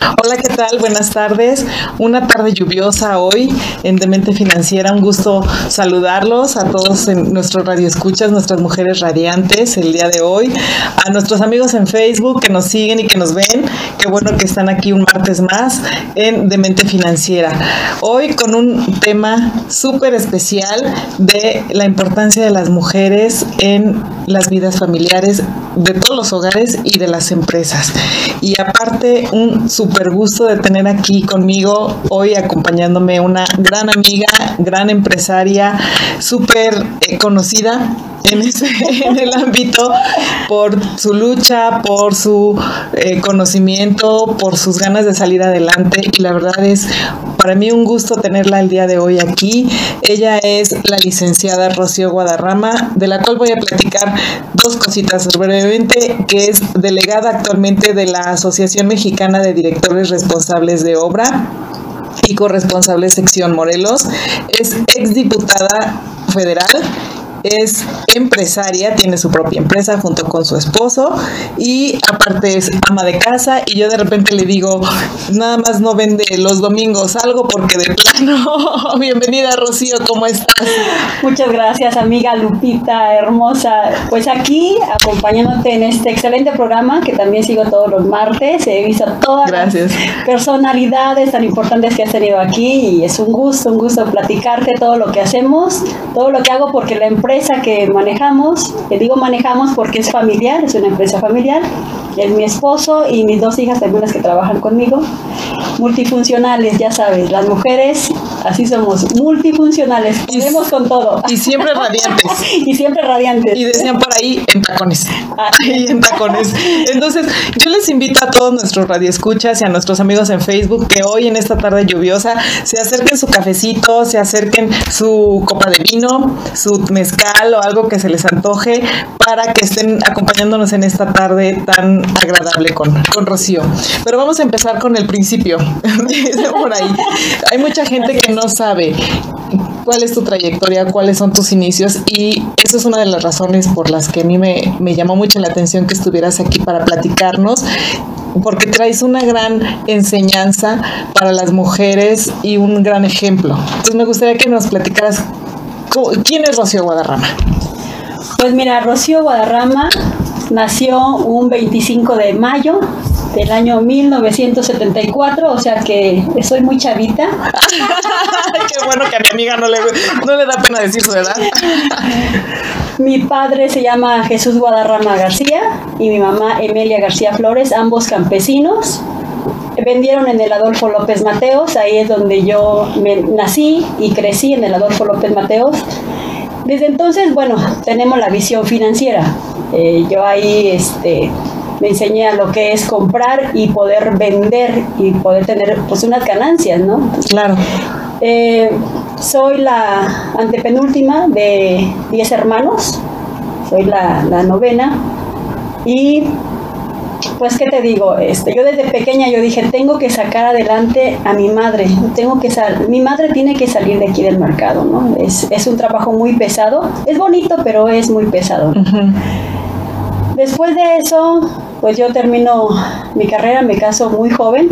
Hola, ¿qué tal? Buenas tardes. Una tarde lluviosa hoy en Demente Financiera. Un gusto saludarlos a todos en nuestros radioescuchas, nuestras mujeres radiantes el día de hoy. A nuestros amigos en Facebook que nos siguen y que nos ven. Qué bueno que están aquí un martes más en Demente Financiera. Hoy con un tema súper especial de la importancia de las mujeres en las vidas familiares de todos los hogares y de las empresas. Y aparte, un súper gusto de tener aquí conmigo hoy acompañándome una gran amiga, gran empresaria, súper eh, conocida en, en el ámbito por su lucha, por su eh, conocimiento, por sus ganas de salir adelante la verdad es para mí un gusto tenerla el día de hoy aquí. Ella es la licenciada Rocío Guadarrama, de la cual voy a platicar dos cositas brevemente, que es delegada actualmente de la Asociación Mexicana de Directores Responsables de Obra y corresponsable sección Morelos. Es exdiputada federal es empresaria, tiene su propia empresa junto con su esposo y aparte es ama de casa y yo de repente le digo, nada más no vende los domingos algo porque de plano, bienvenida Rocío, ¿cómo estás? Muchas gracias amiga Lupita, hermosa. Pues aquí acompañándote en este excelente programa que también sigo todos los martes, he visto todas gracias. las personalidades tan importantes que has tenido aquí y es un gusto, un gusto platicarte todo lo que hacemos, todo lo que hago porque la empresa empresa que manejamos, te digo manejamos porque es familiar, es una empresa familiar, es mi esposo y mis dos hijas también que trabajan conmigo, multifuncionales, ya sabes, las mujeres así somos, multifuncionales, podemos con todo. Y siempre radiantes. y siempre radiantes. Y decían por ahí en tacones. Ahí en tacones. Entonces, yo les invito a todos nuestros radioescuchas y a nuestros amigos en Facebook que hoy en esta tarde lluviosa se acerquen su cafecito, se acerquen su copa de vino, su mezcal o algo que se les antoje para que estén acompañándonos en esta tarde tan agradable con, con Rocío. Pero vamos a empezar con el principio. por ahí. Hay mucha gente que no sabe cuál es tu trayectoria, cuáles son tus inicios y eso es una de las razones por las que a mí me, me llamó mucho la atención que estuvieras aquí para platicarnos porque traes una gran enseñanza para las mujeres y un gran ejemplo. Entonces me gustaría que nos platicaras ¿Quién es Rocío Guadarrama? Pues mira, Rocío Guadarrama nació un 25 de mayo del año 1974, o sea que soy muy chavita. Qué bueno que a mi amiga no le, no le da pena decir su edad. mi padre se llama Jesús Guadarrama García y mi mamá Emilia García Flores, ambos campesinos vendieron en el Adolfo López Mateos, ahí es donde yo me nací y crecí en el Adolfo López Mateos. Desde entonces, bueno, tenemos la visión financiera. Eh, yo ahí este, me enseñé a lo que es comprar y poder vender y poder tener pues unas ganancias, ¿no? Claro. Eh, soy la antepenúltima de 10 hermanos, soy la, la novena y pues qué te digo, este, yo desde pequeña yo dije, tengo que sacar adelante a mi madre, tengo que sal mi madre tiene que salir de aquí del mercado, ¿no? Es, es un trabajo muy pesado, es bonito, pero es muy pesado. Después de eso, pues yo termino mi carrera, me caso muy joven,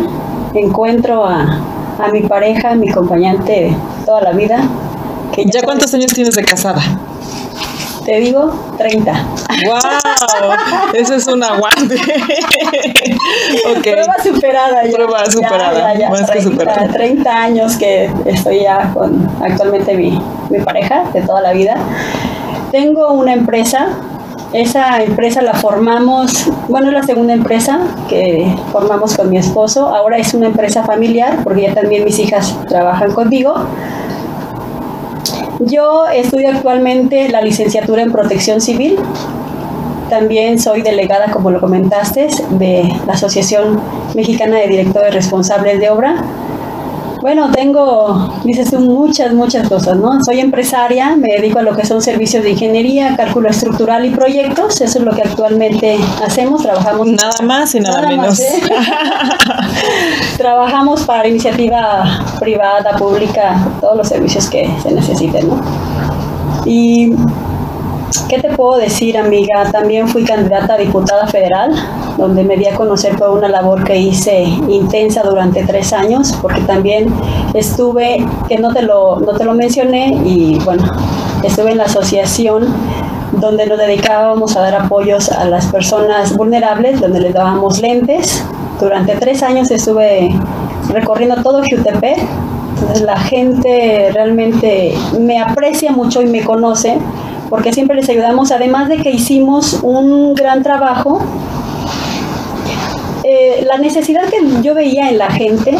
encuentro a, a mi pareja, mi acompañante toda la vida. Que ¿Ya cuántos años tienes de casada? Te digo, 30. ¡Wow! Eso es un aguante. okay. Prueba superada. Ya. Prueba superada. Ya, ya, Más 30, que superada. 30 años que estoy ya con actualmente mi, mi pareja de toda la vida. Tengo una empresa esa empresa la formamos, bueno, es la segunda empresa que formamos con mi esposo. Ahora es una empresa familiar porque ya también mis hijas trabajan conmigo. Yo estudio actualmente la licenciatura en protección civil. También soy delegada, como lo comentaste, de la Asociación Mexicana de Directores Responsables de Obra. Bueno, tengo, dices tú, muchas, muchas cosas, ¿no? Soy empresaria, me dedico a lo que son servicios de ingeniería, cálculo estructural y proyectos. Eso es lo que actualmente hacemos. Trabajamos. Nada más y nada, menos. Más, ¿eh? Trabajamos para iniciativa privada, pública, todos los servicios que se necesiten, ¿no? Y ¿Qué te puedo decir, amiga? También fui candidata a diputada federal donde me di a conocer por una labor que hice intensa durante tres años, porque también estuve, que no te lo, no te lo mencioné, y bueno, estuve en la asociación donde nos dedicábamos a dar apoyos a las personas vulnerables, donde les dábamos lentes. Durante tres años estuve recorriendo todo Jutepec. Entonces la gente realmente me aprecia mucho y me conoce porque siempre les ayudamos, además de que hicimos un gran trabajo. Eh, la necesidad que yo veía en la gente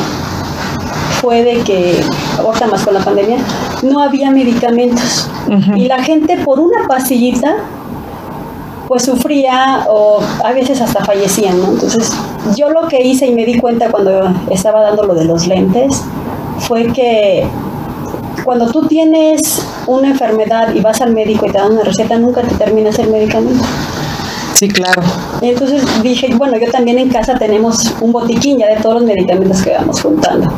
fue de que, ahorita más con la pandemia, no había medicamentos. Y la gente por una pastillita, pues sufría o a veces hasta fallecían, ¿no? Entonces, yo lo que hice y me di cuenta cuando estaba dando lo de los lentes, fue que cuando tú tienes una enfermedad y vas al médico y te dan una receta, nunca te terminas el medicamento. Sí, claro. Entonces dije, bueno, yo también en casa tenemos un botiquín ya de todos los medicamentos que vamos juntando.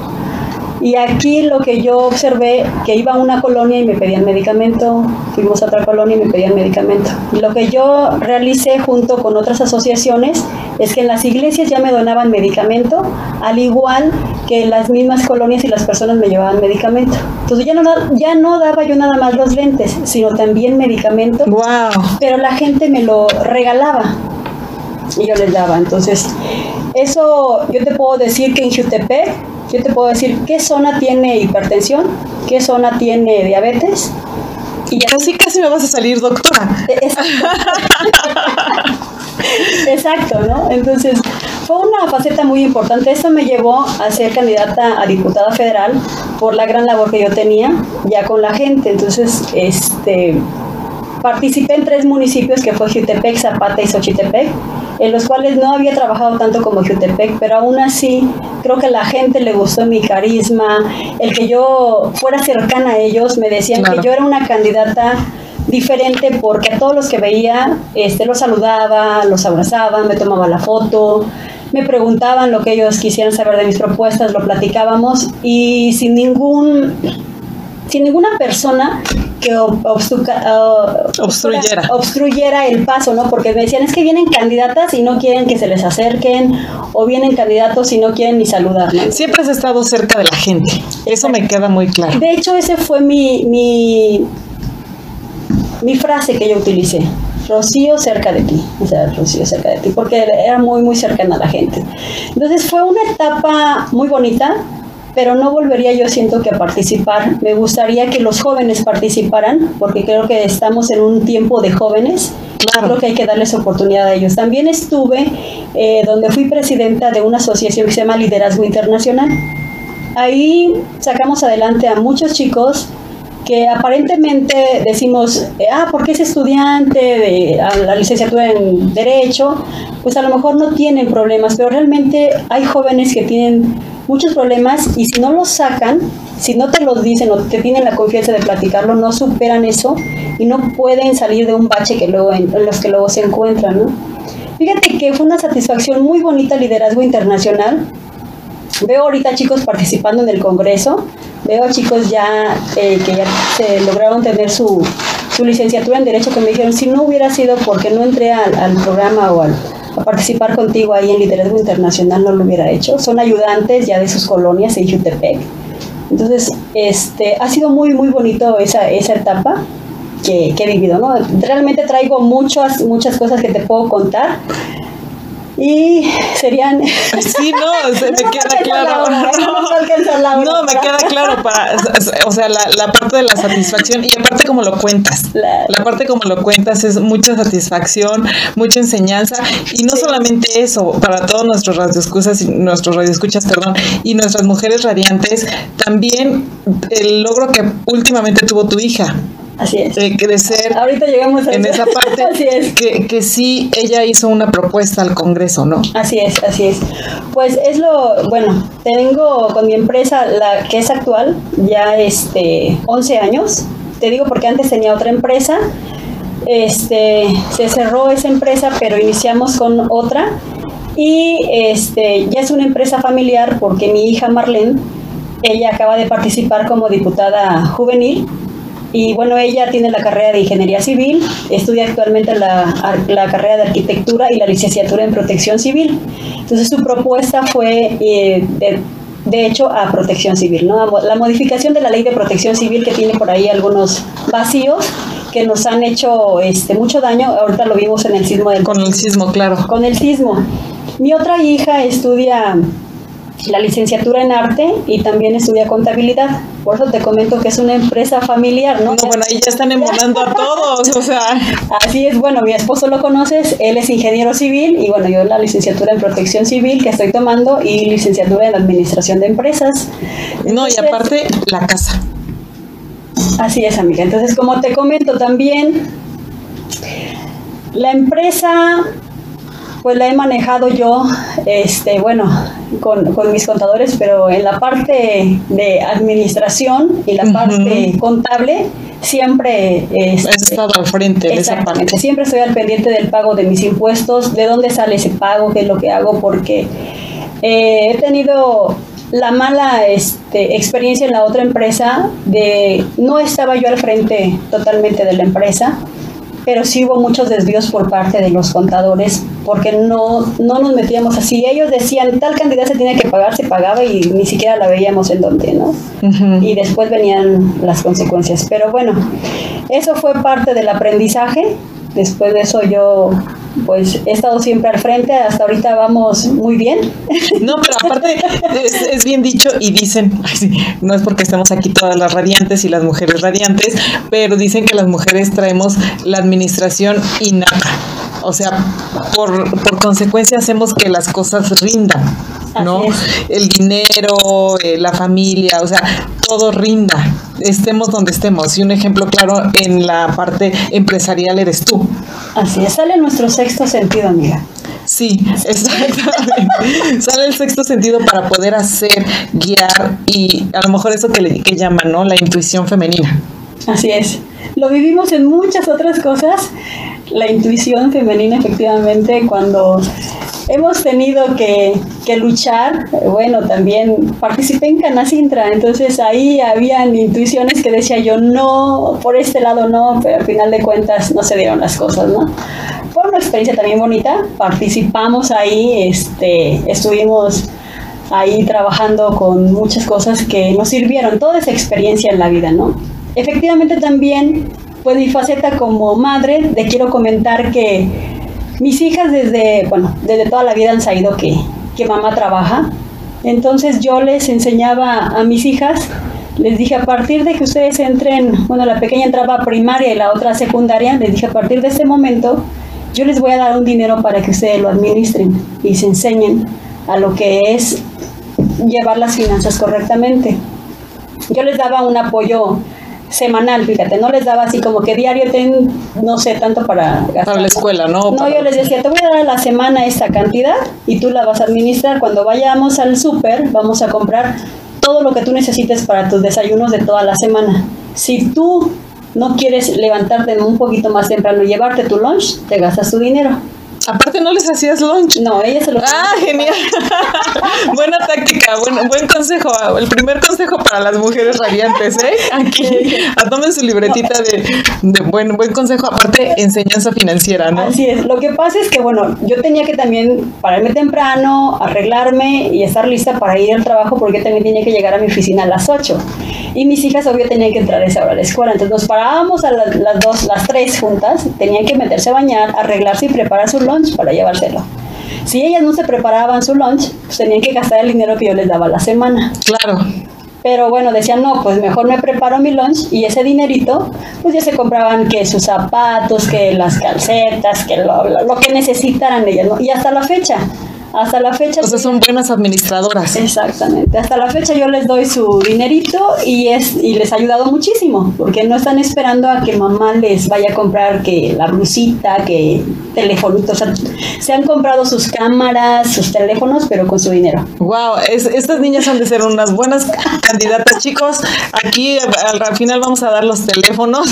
Y aquí lo que yo observé, que iba a una colonia y me pedían medicamento, fuimos a otra colonia y me pedían medicamento. Y lo que yo realicé junto con otras asociaciones es que en las iglesias ya me donaban medicamento, al igual que en las mismas colonias y las personas me llevaban medicamento. Entonces ya no, ya no daba yo nada más los lentes, sino también medicamento. Wow. Pero la gente me lo regalaba y yo les daba. Entonces, eso yo te puedo decir que en Jutepec yo te puedo decir qué zona tiene hipertensión, qué zona tiene diabetes. Y así casi me vas a salir doctora. Exacto, ¿no? Entonces, fue una faceta muy importante. Eso me llevó a ser candidata a diputada federal por la gran labor que yo tenía ya con la gente. Entonces, este, participé en tres municipios que fue Jutepec, Zapata y Xochitepec en los cuales no había trabajado tanto como Jutepec, pero aún así creo que la gente le gustó mi carisma, el que yo fuera cercana a ellos, me decían que yo era una candidata diferente porque a todos los que veía este, los saludaba, los abrazaba, me tomaba la foto, me preguntaban lo que ellos quisieran saber de mis propuestas, lo platicábamos y sin ningún sin ninguna persona que obstruyera. obstruyera el paso, ¿no? Porque me decían, es que vienen candidatas y no quieren que se les acerquen, o vienen candidatos y no quieren ni saludar, Siempre has estado cerca de la gente, eso me queda muy claro. De hecho, ese fue mi, mi, mi frase que yo utilicé. Rocío cerca de ti, o sea, Rocío cerca de ti, porque era muy, muy cercana a la gente. Entonces fue una etapa muy bonita, pero no volvería yo siento que a participar. Me gustaría que los jóvenes participaran, porque creo que estamos en un tiempo de jóvenes. Claro. Creo que hay que darles oportunidad a ellos. También estuve eh, donde fui presidenta de una asociación que se llama Liderazgo Internacional. Ahí sacamos adelante a muchos chicos que aparentemente decimos, eh, ah, porque es estudiante de la licenciatura en Derecho, pues a lo mejor no tienen problemas, pero realmente hay jóvenes que tienen muchos problemas y si no los sacan, si no te los dicen o te tienen la confianza de platicarlo, no superan eso y no pueden salir de un bache que luego en, los que luego se encuentran, ¿no? Fíjate que fue una satisfacción muy bonita el liderazgo internacional. Veo ahorita chicos participando en el Congreso, veo chicos ya eh, que ya se lograron tener su, su, licenciatura en Derecho que me dijeron, si no hubiera sido porque no entré al, al programa o al, a participar contigo ahí en Liderazgo Internacional no lo hubiera hecho. Son ayudantes ya de sus colonias en Jutepec. Entonces, este, ha sido muy, muy bonito esa, esa etapa que, que he vivido, ¿no? Realmente traigo muchas, muchas cosas que te puedo contar y serían sí no se me queda claro. no, me queda claro para o sea la, la, parte de la satisfacción y aparte como lo cuentas la, parte como lo cuentas es mucha satisfacción mucha enseñanza y no solamente eso para todos nuestros radioescuchas nuestros radioescuchas perdón y nuestras mujeres radiantes también el logro que últimamente tuvo tu hija Así es. De crecer. Ahorita llegamos a en esa parte. así es. Que, que sí, ella hizo una propuesta al Congreso, ¿no? Así es, así es. Pues es lo, bueno, tengo con mi empresa, la que es actual, ya este, 11 años. Te digo porque antes tenía otra empresa. Este, se cerró esa empresa, pero iniciamos con otra. Y este, ya es una empresa familiar porque mi hija Marlene, ella acaba de participar como diputada juvenil y bueno, ella tiene la carrera de Ingeniería Civil, estudia actualmente la, la carrera de Arquitectura y la licenciatura en Protección Civil. Entonces su propuesta fue eh, de de hecho a protección civil, ¿no? La modificación de la ley de protección civil que tiene por ahí algunos vacíos que nos han hecho este mucho daño, ahorita lo vimos en el sismo del Con el sismo, claro. Con el sismo. Mi otra hija estudia la licenciatura en arte y también estudia contabilidad. Por eso te comento que es una empresa familiar, ¿no? No, bueno, ahí ya están emulando a todos, o sea. Así es, bueno, mi esposo lo conoces, él es ingeniero civil y bueno, yo la licenciatura en protección civil que estoy tomando y licenciatura en administración de empresas. no, y aparte la casa. Así es, amiga. Entonces, como te comento también, la empresa pues la he manejado yo, este, bueno, con, mis contadores, pero en la parte de administración y la parte contable, siempre... Este, Has estado al frente de esa parte. Siempre estoy al pendiente del pago de mis impuestos, de dónde sale ese pago, qué es lo que hago, porque eh, he tenido la mala este, experiencia en la otra empresa de no estaba yo al frente totalmente de la empresa pero sí hubo muchos desvíos por parte de los contadores porque no, no nos metíamos así. Ellos decían, tal cantidad se tiene que pagar, se pagaba y ni siquiera la veíamos en dónde, ¿no? Y después venían las consecuencias. Pero bueno, eso fue parte del aprendizaje. Después de eso yo pues he estado siempre al frente, hasta ahorita vamos muy bien. No, pero aparte es, bien dicho y dicen, no es porque estamos aquí todas las radiantes y las mujeres radiantes, pero dicen que las mujeres traemos la administración innata. O sea, por, por consecuencia hacemos que las cosas rindan, ¿no? El dinero, eh, la familia, o sea, todo rinda, estemos donde estemos. Y un ejemplo claro en la parte empresarial eres tú. Así es, sale nuestro sexto sentido, amiga. Sí, exactamente. Sale el sexto sentido para poder hacer, guiar y a lo mejor eso que, le, que llaman, ¿no? La intuición femenina. Así es. Lo vivimos en muchas otras cosas. La intuición femenina, efectivamente, cuando hemos tenido que, luchar. Bueno, también participé en Canacintra, entonces ahí habían intuiciones que decía yo, no, por este lado no, pero al final de cuentas no se dieron las cosas, ¿no? Fue una experiencia también bonita, participamos ahí, este, estuvimos ahí trabajando con muchas cosas que nos sirvieron, toda esa experiencia en la vida, ¿no? Efectivamente también, pues mi faceta como madre, le quiero comentar que mis hijas desde, bueno, desde toda la vida han sabido que, que mamá trabaja, entonces yo les enseñaba a mis hijas, les dije a partir de que ustedes entren, bueno, la pequeña entraba a primaria y la otra a secundaria, les dije a partir de este momento yo les voy a dar un dinero para que ustedes lo administren y se enseñen a lo que es llevar las finanzas correctamente. Yo les daba un apoyo semanal, fíjate, no les daba así como que diario ten, no sé, tanto para gastar. Para la escuela, ¿no? No, yo les decía, te voy a dar a la semana esta cantidad y tú la vas a administrar. Cuando vayamos al súper, vamos a comprar todo lo que tú necesites para tus desayunos de toda la semana. Si tú no quieres levantarte un poquito más temprano y llevarte tu lunch, te gastas tu dinero. Aparte no les hacías lunch. No, ella se lo Ah, genial. Buena táctica, buen, buen consejo. El primer consejo para las mujeres radiantes, ¿eh? Aquí, tomen su libretita de, de, buen, buen consejo. Aparte, enseñanza financiera, ¿no? Así es. Lo que pasa es que, bueno, yo tenía que también pararme temprano, arreglarme y estar lista para ir al trabajo porque también tenía que llegar a mi oficina a las 8. Y mis hijas, obvio, tenían que entrar a esa hora a la escuela. Entonces nos parábamos a las, las dos, las tres juntas, tenían que meterse a bañar, arreglarse y preparar su lunch para llevárselo. Si ellas no se preparaban su lunch, pues tenían que gastar el dinero que yo les daba la semana. Claro. Pero bueno, decían, no, pues mejor me preparo mi lunch y ese dinerito, pues ya se compraban que sus zapatos, que las calcetas, que lo, lo que necesitaran ellas, ¿no? Y hasta la fecha, hasta la fecha. O sea, son buenas administradoras. Exactamente. Hasta la fecha yo les doy su dinerito y es y les ha ayudado muchísimo, porque no están esperando a que mamá les vaya a comprar que la blusita, que teléfonos, o sea, se han comprado sus cámaras, sus teléfonos, pero con su dinero. Wow, estas niñas han de ser unas buenas candidatas, chicos. Aquí al, final vamos a dar los teléfonos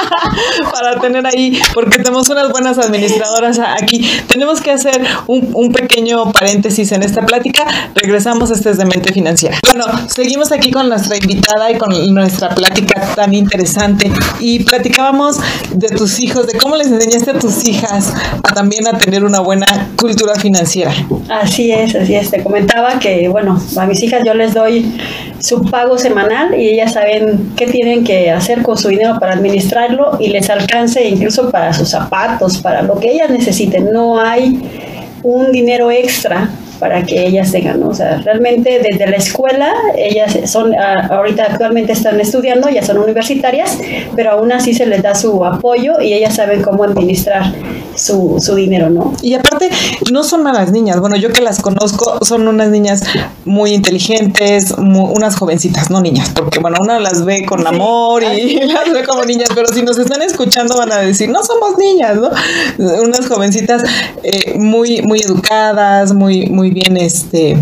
para tener ahí, porque tenemos unas buenas administradoras aquí. Tenemos que hacer un, un pequeño pequeño paréntesis en esta plática. Regresamos, este es de Mente Financiera. Bueno, seguimos aquí con nuestra invitada y con nuestra plática tan interesante. Y platicábamos de tus hijos, de cómo les enseñaste a tus hijas a también a tener una buena cultura financiera. Así es, así es. Te comentaba que, bueno, a mis hijas yo les doy su pago semanal y ellas saben qué tienen que hacer con su dinero para administrarlo y les alcance incluso para sus zapatos, para lo que ellas necesiten. No hay un dinero extra para que ellas tengan, o sea, realmente desde la escuela, ellas son, ahorita actualmente están estudiando, ya son universitarias, pero aún así se les da su apoyo y ellas saben cómo administrar su, su dinero, ¿no? Y aparte, no son malas niñas, bueno, yo que las conozco, son unas niñas muy inteligentes, unas jovencitas, no niñas, porque bueno, una las ve con amor y las ve como niñas, pero si nos están escuchando van a decir, no somos niñas, ¿no? Unas jovencitas eh, muy, muy educadas, muy, muy bien este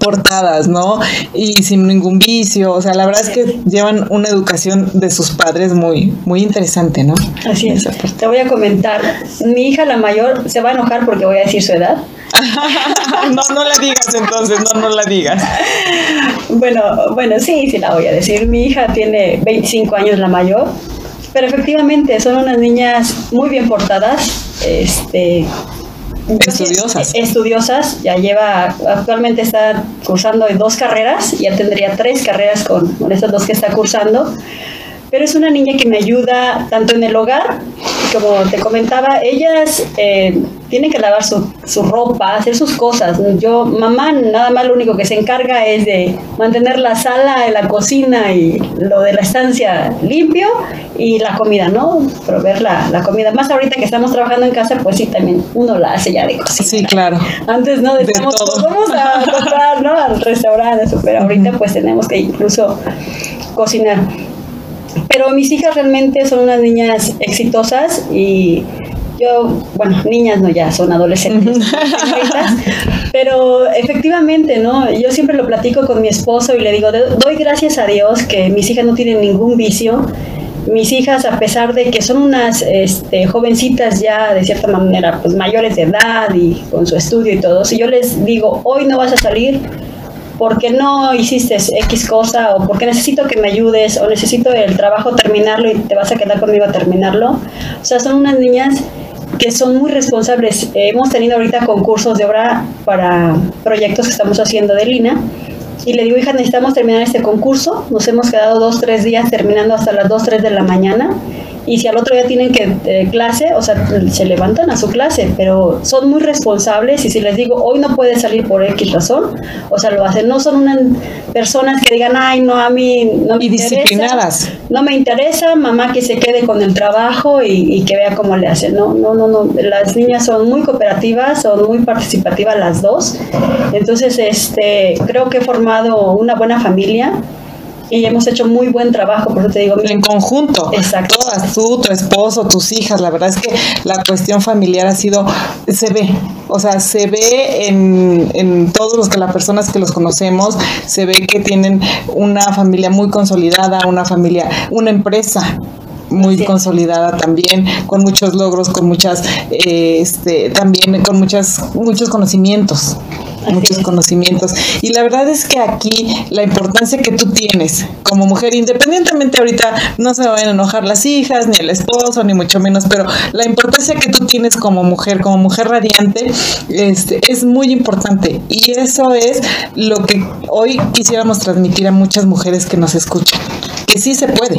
portadas, ¿no? Y sin ningún vicio, o sea, la verdad es que llevan una educación de sus padres muy muy interesante, ¿no? Así es. Te voy a comentar, mi hija la mayor se va a enojar porque voy a decir su edad. no, no la digas entonces, no, no la digas. Bueno, bueno, sí, sí la voy a decir. Mi hija tiene 25 años la mayor, pero efectivamente son unas niñas muy bien portadas, este, Estudiosas. Estudiosas, ya lleva, actualmente está cursando dos carreras, ya tendría tres carreras con, con estas dos que está cursando pero es una niña que me ayuda tanto en el hogar, como te comentaba, ellas eh, tienen que lavar su, su, ropa, hacer sus cosas. Yo, mamá, nada más lo único que se encarga es de mantener la sala, la cocina y lo de la estancia limpio y la comida, ¿no? Proveer la, la comida. Más ahorita que estamos trabajando en casa, pues sí, también uno la hace ya de cocina. Sí, claro. Antes no decíamos, pues vamos a comprar, ¿no? Al restaurante, pero ahorita pues tenemos que incluso cocinar. Pero mis hijas realmente son unas niñas exitosas y yo, bueno, niñas no ya, son adolescentes, pero efectivamente, ¿no? Yo siempre lo platico con mi esposo y le digo, doy gracias a Dios que mis hijas no tienen ningún vicio. Mis hijas, a pesar de que son unas este, jovencitas ya de cierta manera, pues mayores de edad y con su estudio y todo, si yo les digo, hoy no vas a salir, porque no hiciste X cosa o porque necesito que me ayudes o necesito el trabajo terminarlo y te vas a quedar conmigo a terminarlo. O sea, son unas niñas que son muy responsables. hemos tenido ahorita concursos de obra para proyectos que estamos haciendo de Lina. Y le digo, hija, necesitamos terminar este concurso. Nos hemos quedado dos, tres días terminando hasta las dos, tres de la mañana y si al otro día tienen que eh, clase, o sea, se levantan a su clase, pero son muy responsables y si les digo, hoy no puede salir por X razón, o sea, lo hacen. No son unas personas que digan, ay, no, a mí no me y disciplinadas. no me interesa, mamá que se quede con el trabajo y, que vea cómo le hacen. No, no, no, no. Las niñas son muy cooperativas, son muy participativas las dos. Entonces, este, creo que he formado una buena familia y hemos hecho muy buen trabajo, por eso te digo. En conjunto. Exacto. Todas, tú, tu esposo, tus hijas, la verdad es que la cuestión familiar ha sido, se ve, o sea, se ve en, en todos los que las personas que los conocemos, se ve que tienen una familia muy consolidada, una familia, una empresa muy consolidada también, con muchos logros, con muchas, eh, este, también con muchas, muchos conocimientos muchos conocimientos. Y la verdad es que aquí la importancia que tú tienes como mujer, independientemente ahorita no se vayan a enojar las hijas, ni el esposo, ni mucho menos, pero la importancia que tú tienes como mujer, como mujer radiante, este, es muy importante. Y eso es lo que hoy quisiéramos transmitir a muchas mujeres que nos escuchan que sí se puede.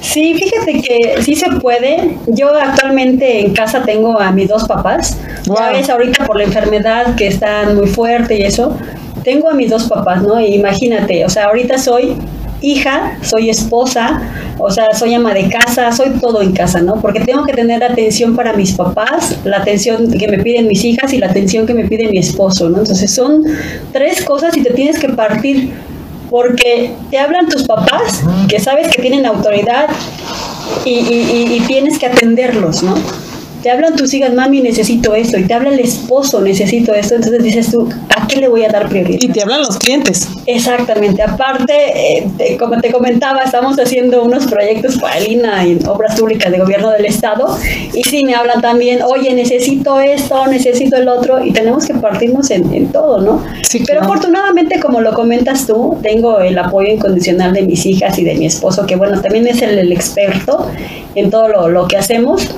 Sí, fíjate que sí se puede. Yo actualmente en casa tengo a mis dos papás. Ya ves, ahorita por la enfermedad que están muy fuerte y eso, tengo a mis dos papás, ¿no? imagínate, o sea, ahorita soy hija, soy esposa, o sea, soy ama de casa, soy todo en casa, ¿no? Porque tengo que tener atención para mis papás, la atención que me piden mis hijas y la atención que me pide mi esposo, ¿no? Entonces son tres cosas y te tienes que partir porque te hablan tus papás, que sabes que tienen autoridad y, tienes que atenderlos, ¿no? Te hablan tus hijas, mami, necesito esto, y te habla el esposo, necesito esto, entonces dices tú, ¿a qué le voy a dar prioridad? Y te hablan los clientes. Exactamente, aparte, eh, como te comentaba, estamos haciendo unos proyectos para Lina en obras públicas de gobierno del estado, y sí me hablan también, oye, necesito esto, necesito el otro, y tenemos que partirnos en, todo, ¿no? Sí, Pero afortunadamente, como lo comentas tú, tengo el apoyo incondicional de mis hijas y de mi esposo, que bueno, también es el, el experto en todo lo, lo que hacemos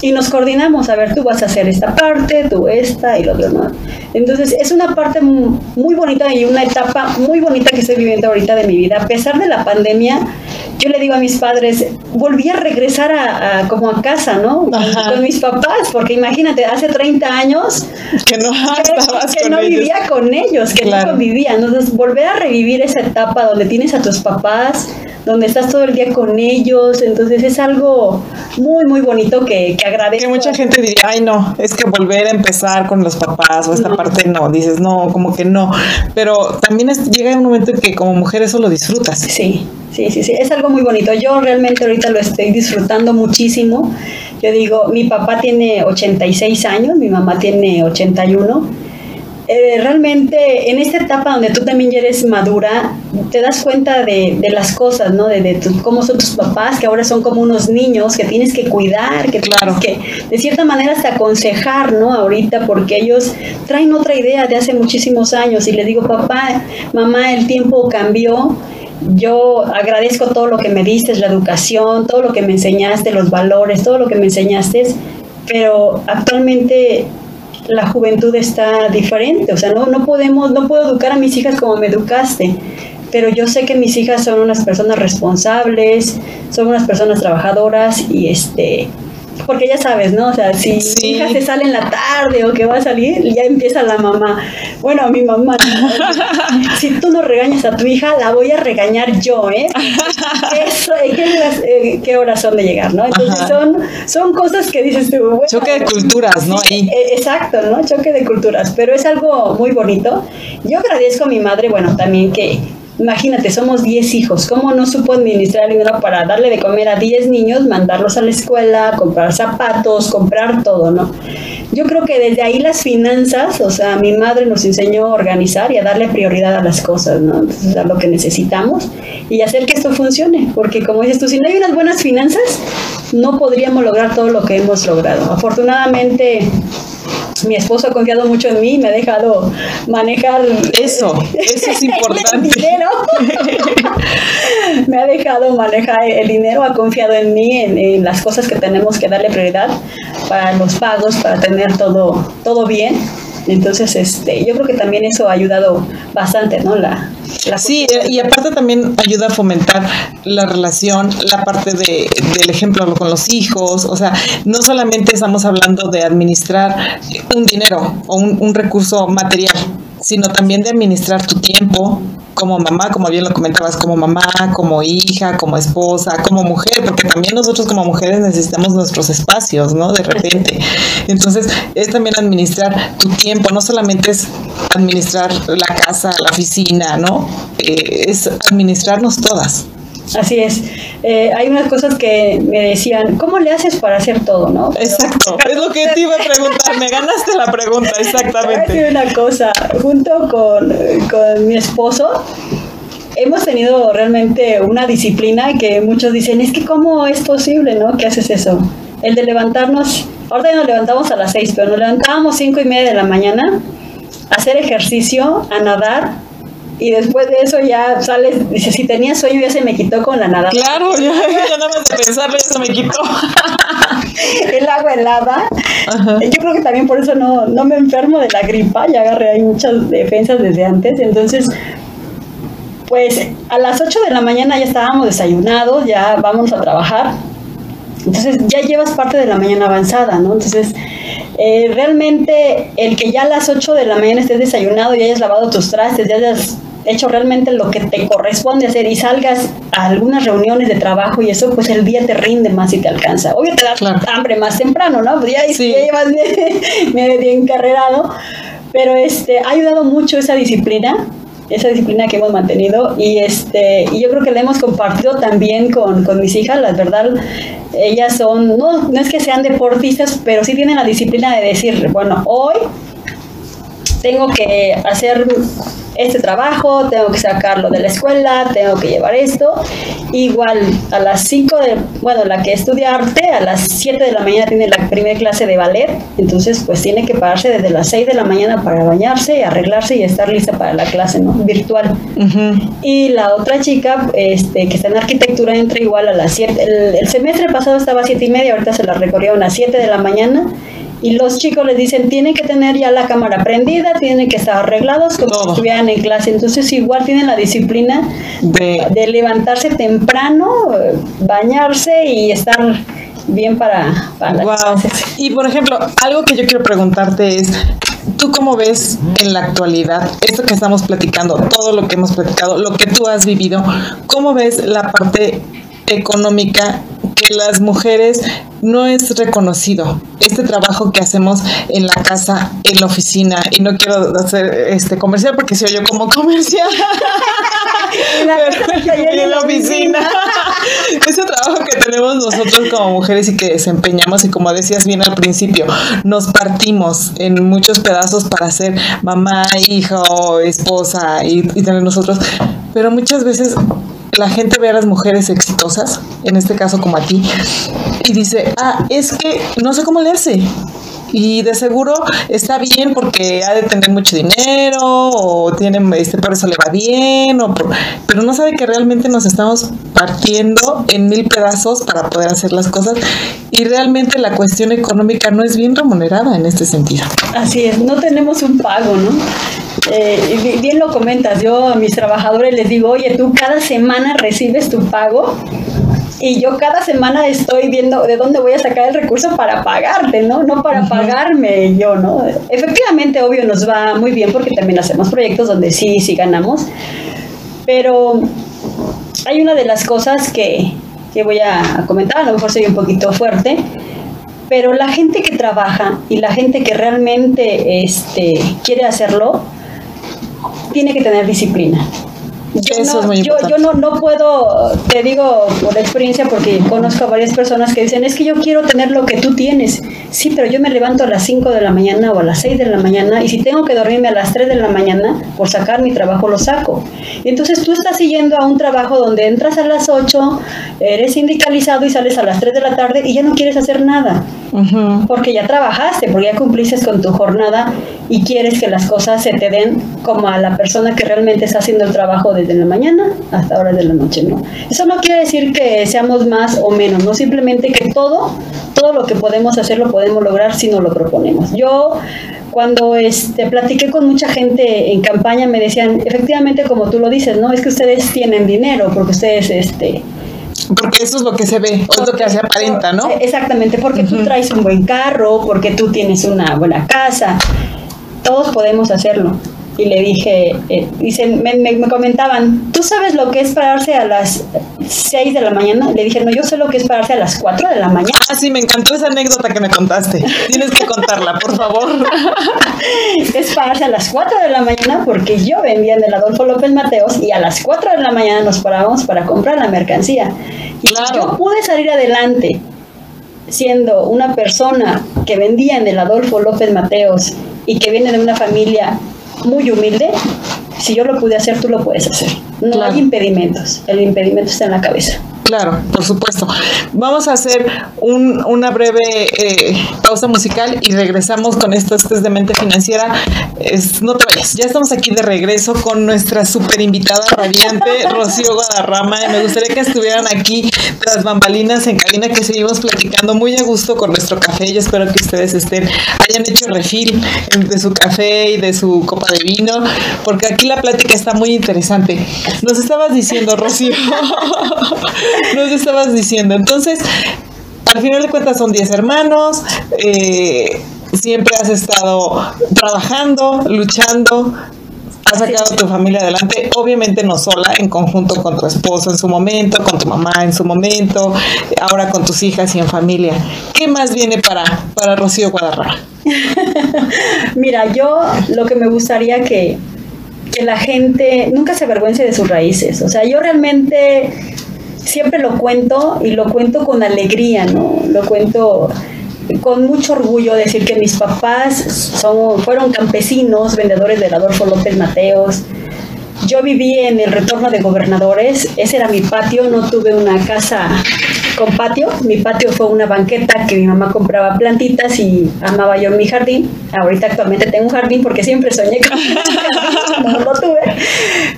y nos coordinamos, a ver, tú vas a hacer esta parte, tú esta y lo otro, ¿no? Entonces, es una parte muy bonita y una etapa muy bonita que estoy viviendo ahorita de mi vida. A pesar de la pandemia, yo le digo a mis padres, volví a regresar a, como a casa, ¿no? Con, mis papás, porque imagínate, hace 30 años que no, que, no vivía con ellos, que no convivía. Entonces, volver a revivir esa etapa donde tienes a tus papás, donde estás todo el día con ellos, entonces es algo muy, muy bonito que, que agradezco. Que mucha gente diría, ay no, es que volver a empezar con los papás o esta parte no, dices, no, como que no, pero también llega un momento en que como mujer eso lo disfrutas. Sí, sí, sí, sí, es algo muy bonito. Yo realmente ahorita lo estoy disfrutando muchísimo. Yo digo, mi papá tiene 86 años, mi mamá tiene 81 eh, realmente en esta etapa donde tú también ya eres madura, te das cuenta de, las cosas, ¿no? De, cómo son tus papás, que ahora son como unos niños que tienes que cuidar, que tienes que, de cierta manera, hasta aconsejar, ¿no? Ahorita, porque ellos traen otra idea de hace muchísimos años y le digo, papá, mamá, el tiempo cambió yo agradezco todo lo que me diste, la educación, todo lo que me enseñaste, los valores, todo lo que me enseñaste, pero actualmente la juventud está diferente, o sea, no, no podemos, no puedo educar a mis hijas como me educaste, pero yo sé que mis hijas son unas personas responsables, son unas personas trabajadoras y este porque ya sabes, ¿no? O sea, si mi hija se sale en la tarde o que va a salir, ya empieza la mamá. Bueno, a mi mamá, si tú no regañas a tu hija, la voy a regañar yo, ¿eh? Eso, ¿qué, ¿qué, horas son de llegar, no? Entonces son, son cosas que dices tú. Choque de culturas, ¿no? Ahí. E, exacto, ¿no? Choque de culturas, pero es algo muy bonito. Yo agradezco a mi madre, bueno, también que Imagínate, somos 10 hijos. ¿Cómo no supo administrar dinero para darle de comer a 10 niños, mandarlos a la escuela, comprar zapatos, comprar todo, no? Yo creo que desde ahí las finanzas, o sea, mi madre nos enseñó a organizar y a darle prioridad a las cosas, ¿no? Entonces, a lo que necesitamos y hacer que esto funcione. Porque como dices tú, si no hay unas buenas finanzas, no podríamos lograr todo lo que hemos logrado. Afortunadamente, mi esposo ha confiado mucho en mí y me ha dejado manejar eso, eso es importante. dinero. me ha dejado manejar el dinero, ha confiado en mí, en, las cosas que tenemos que darle prioridad para los pagos, para tener todo, todo bien. Entonces, este, yo creo que también eso ha ayudado bastante, ¿no? La, sí, y aparte también ayuda a fomentar la relación, la parte de, del ejemplo con los hijos, o sea, no solamente estamos hablando de administrar un dinero o un, un recurso material, sino también de administrar tu tiempo, como mamá, como bien lo comentabas, como mamá, como hija, como esposa, como mujer, porque también nosotros como mujeres necesitamos nuestros espacios, ¿no? De repente. Entonces, es también administrar tu tiempo, no solamente es administrar la casa, la oficina, ¿no? Eh, es administrarnos todas. Así es. Eh, hay unas cosas que me decían, ¿cómo le haces para hacer todo, no? Exacto, es lo que te iba a preguntar, me ganaste la pregunta, exactamente. una cosa, junto con, con mi esposo, hemos tenido realmente una disciplina que muchos dicen, es que cómo es posible, ¿no? ¿Qué haces eso? El de levantarnos, ahora ya nos levantamos a las seis, pero nos levantábamos cinco y media de la mañana, a hacer ejercicio, a nadar, y después de eso ya sales, dice, si tenía sueño ya se me quitó con la nada. Claro, ya, ya nada más de pensarlo ya se me quitó. el agua helada. Yo creo que también por eso no, no me enfermo de la gripa, ya agarré ahí muchas defensas desde antes, entonces pues a las 8 de la mañana ya estábamos desayunados, ya vamos a trabajar. Entonces ya llevas parte de la mañana avanzada, ¿no? Entonces, eh, realmente el que ya a las 8 de la mañana estés desayunado y hayas lavado tus trastes, ya hayas hecho realmente lo que te corresponde hacer y salgas a algunas reuniones de trabajo y eso, pues el día te rinde más y te alcanza. Obvio te da hambre más temprano, ¿no? Pues ya, ya llevas medio, encarrerado, pero este, ha ayudado mucho esa disciplina esa disciplina que hemos mantenido y este y yo creo que la hemos compartido también con, con mis hijas, la verdad, ellas son, no, no es que sean deportistas, pero sí tienen la disciplina de decir, bueno, hoy tengo que hacer este trabajo, tengo que sacarlo de la escuela, tengo que llevar esto. Igual a las 5 de, bueno, la que estudia arte, a las 7 de la mañana tiene la primera clase de ballet, entonces pues tiene que pararse desde las 6 de la mañana para bañarse, arreglarse y estar lista para la clase ¿no? virtual. Y la otra chica este, que está en arquitectura entra igual a las 7, el, el semestre pasado estaba a 7 y media, ahorita se la recorrió a las 7 de la mañana y los chicos les dicen, tienen que tener ya la cámara prendida, tienen que estar arreglados como si estuvieran en clase. Entonces igual tienen la disciplina de, levantarse temprano, bañarse y estar bien para, para Y por ejemplo, algo que yo quiero preguntarte es, ¿tú cómo ves en la actualidad esto que estamos platicando, todo lo que hemos platicado, lo que tú has vivido, cómo ves la parte económica que las mujeres no es reconocido. Este trabajo que hacemos en la casa, en la oficina, y no quiero hacer este comercial porque soy yo como comercial. en la oficina. Ese trabajo que tenemos nosotros como mujeres y que desempeñamos, y como decías bien al principio, nos partimos en muchos pedazos para ser mamá, hija o esposa y tener nosotros. Pero muchas veces la gente ve a las mujeres exitosas, en este caso como a ti, y dice, ah, es que no sé cómo le hace. Y de seguro está bien porque ha de tener mucho dinero o tiene este por eso le va bien, o pero no sabe que realmente nos estamos partiendo en mil pedazos para poder hacer las cosas y realmente la cuestión económica no es bien remunerada en este sentido. Así es, no tenemos un pago, ¿no? Eh, bien lo comentas, yo a mis trabajadores les digo, oye, tú cada semana recibes tu pago y yo cada semana estoy viendo de dónde voy a sacar el recurso para pagarte, ¿no? No para pagarme yo, ¿no? Efectivamente, obvio, nos va muy bien porque también hacemos proyectos donde sí, sí ganamos, pero hay una de las cosas que, que voy a comentar, a lo mejor soy un poquito fuerte, pero la gente que trabaja y la gente que realmente este, quiere hacerlo, tiene que tener disciplina. Yo, no, yo, yo no, no, puedo, te digo por experiencia, porque conozco a varias personas que dicen, es que yo quiero tener lo que tú tienes. Sí, pero yo me levanto a las 5 de la mañana o a las 6 de la mañana y si tengo que dormirme a las 3 de la mañana por sacar mi trabajo, lo saco. Entonces tú estás siguiendo a un trabajo donde entras a las 8, eres sindicalizado y sales a las 3 de la tarde y ya no quieres hacer nada. Porque ya trabajaste, porque ya cumpliste con tu jornada y quieres que las cosas se te den como a la persona que realmente está haciendo el trabajo desde la mañana hasta horas de la noche, ¿no? Eso no quiere decir que seamos más o menos, no simplemente que todo, todo lo que podemos hacer lo podemos lograr si no lo proponemos. Yo cuando este, platiqué con mucha gente en campaña me decían, efectivamente como tú lo dices, ¿no? Es que ustedes tienen dinero porque ustedes este, porque eso es lo que se ve, es lo que se aparenta, ¿no? Exactamente, porque tú traes un buen carro, porque tú tienes una buena casa, todos podemos hacerlo y le dije, eh, me, me, comentaban, ¿tú sabes lo que es pararse a las 6 de la mañana? Le dije, no, yo sé lo que es pararse a las 4 de la mañana. Ah, sí, me encantó esa anécdota que me contaste. Tienes que contarla, por favor. es pararse a las 4 de la mañana porque yo vendía en el Adolfo López Mateos y a las 4 de la mañana nos parábamos para comprar la mercancía. Y yo pude salir adelante siendo una persona que vendía en el Adolfo López Mateos y que viene de una familia muy humilde, si yo lo pude hacer, tú lo puedes hacer. No hay impedimentos, el impedimento está en la cabeza. Claro, por supuesto. Vamos a hacer una breve eh, pausa musical y regresamos con esto. Esto es de mente financiera. no te vayas. Ya estamos aquí de regreso con nuestra super invitada radiante, Rocío Guadarrama. Me gustaría que estuvieran aquí las bambalinas en cabina que seguimos platicando muy a gusto con nuestro café. Yo espero que ustedes estén, hayan hecho refil de su café y de su copa de vino, porque aquí la plática está muy interesante. Nos estabas diciendo, Rocío. nos estabas diciendo. Entonces, al final de cuentas son 10 hermanos, eh, siempre has estado trabajando, luchando, has sacado a tu familia adelante, obviamente no sola, en conjunto con tu esposo en su momento, con tu mamá en su momento, ahora con tus hijas y en familia. ¿Qué más viene para, para Rocío Guadarrama? Mira, yo lo que me gustaría que, que la gente nunca se avergüence de sus raíces. O sea, yo realmente siempre lo cuento y lo cuento con alegría, ¿no? Lo cuento con mucho orgullo decir que mis papás son, fueron campesinos, vendedores del Adolfo López Mateos. Yo viví en el retorno de gobernadores, ese era mi patio, no tuve una casa con patio. Mi patio fue una banqueta que mi mamá compraba plantitas y amaba yo mi jardín. Ahorita actualmente tengo un jardín porque siempre soñé con no lo tuve.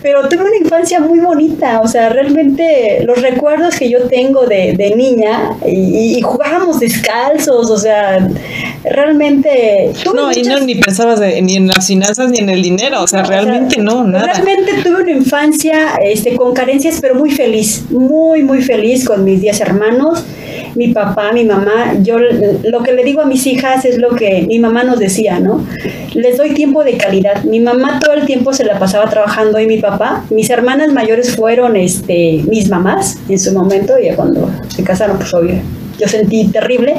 Pero tuve una infancia muy bonita, o sea, realmente los recuerdos que yo tengo de, de niña y, jugábamos descalzos, o sea, realmente... No, y no, ni pensabas ni en las finanzas ni en el dinero, o sea, realmente no, nada. Realmente tuve una infancia este, con carencias, pero muy feliz, muy, muy feliz con mis 10 hermanos mi papá, mi mamá, yo lo que le digo a mis hijas es lo que mi mamá nos decía, ¿no? Les doy tiempo de calidad. Mi mamá todo el tiempo se la pasaba trabajando y mi papá, mis hermanas mayores fueron este mis mamás en su momento, ya cuando se casaron, pues obvio, yo sentí terrible,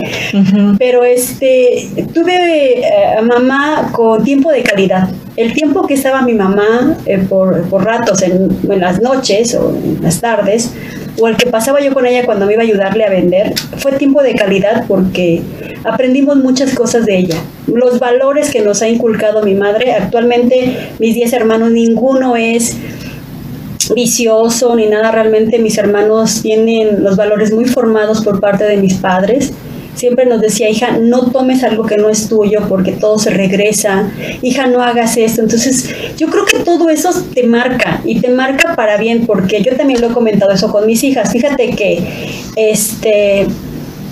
pero este, tuve eh, a mamá con tiempo de calidad. El tiempo que estaba mi mamá eh, por, por, ratos, en, en, las noches o en las tardes, o el que pasaba yo con ella cuando me iba a ayudarle a vender, fue tiempo de calidad porque aprendimos muchas cosas de ella. Los valores que nos ha inculcado mi madre, actualmente mis 10 hermanos, ninguno es vicioso ni nada, realmente mis hermanos tienen los valores muy formados por parte de mis padres. Siempre nos decía, hija, no tomes algo que no es tuyo porque todo se regresa. Hija, no hagas esto. Entonces, yo creo que todo eso te marca y te marca para bien porque yo también lo he comentado eso con mis hijas. Fíjate que este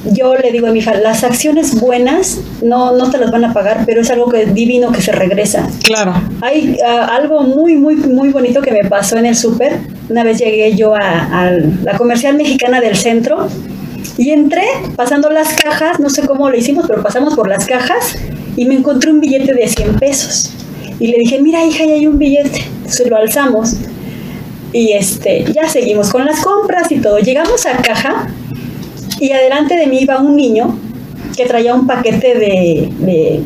yo le digo a mi hija, las acciones buenas no, no te las van a pagar, pero es algo que divino que se regresa. Claro. Hay ah, algo muy, muy, muy bonito que me pasó en el súper. Una vez llegué yo a, la comercial mexicana del centro y entré pasando las cajas, no sé cómo lo hicimos, pero pasamos por las cajas y me encontré un billete de 100 pesos. Y le dije, mira hija, ahí hay un billete. Entonces lo alzamos. Y este, ya seguimos con las compras y todo. Llegamos a caja y adelante de mí iba un niño que traía un paquete de, de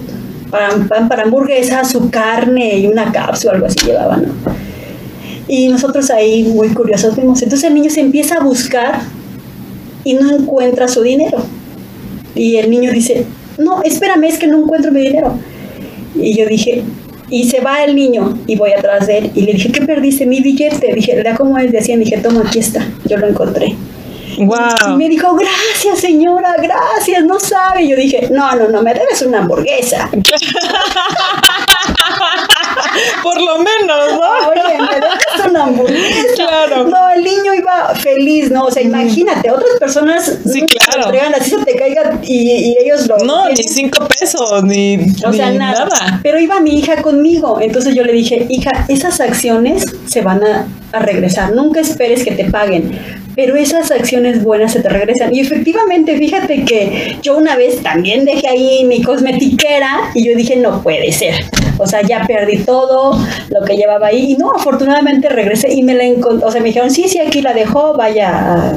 pan, para hamburguesa, su carne y una cápsula, algo así llevaba, ¿no? Y nosotros ahí muy curiosos vimos. Entonces el niño se empieza a buscar y no encuentra su dinero. Y el niño dice, no, espérame, es que no encuentro mi dinero. Y yo dije, y se va el niño y voy atrás de él y le dije, ¿qué perdiste? Mi billete. Dije, ¿verdad cómo es? Decía, dije, toma, aquí está, yo lo encontré. Y me dijo, gracias señora, gracias, no sabe. yo dije, no, no, no, me debes una hamburguesa. Por lo menos, ¿no? Oye, me debes una hamburguesa. Claro. No, el niño iba feliz, ¿no? O sea, imagínate, otras personas sí, claro. entregan así se te caiga y, ellos lo. No, ni cinco pesos, ni. O sea, nada. Pero iba mi hija conmigo. Entonces yo le dije, hija, esas acciones se van a, a regresar. Nunca esperes que te paguen pero esas acciones buenas se te regresan. Y efectivamente, fíjate que yo una vez también dejé ahí mi cosmetiquera y yo dije, no puede ser. O sea, ya perdí todo lo que llevaba ahí. Y no, afortunadamente regresé y me la encontré. O sea, me dijeron, sí, sí, aquí la dejó, vaya.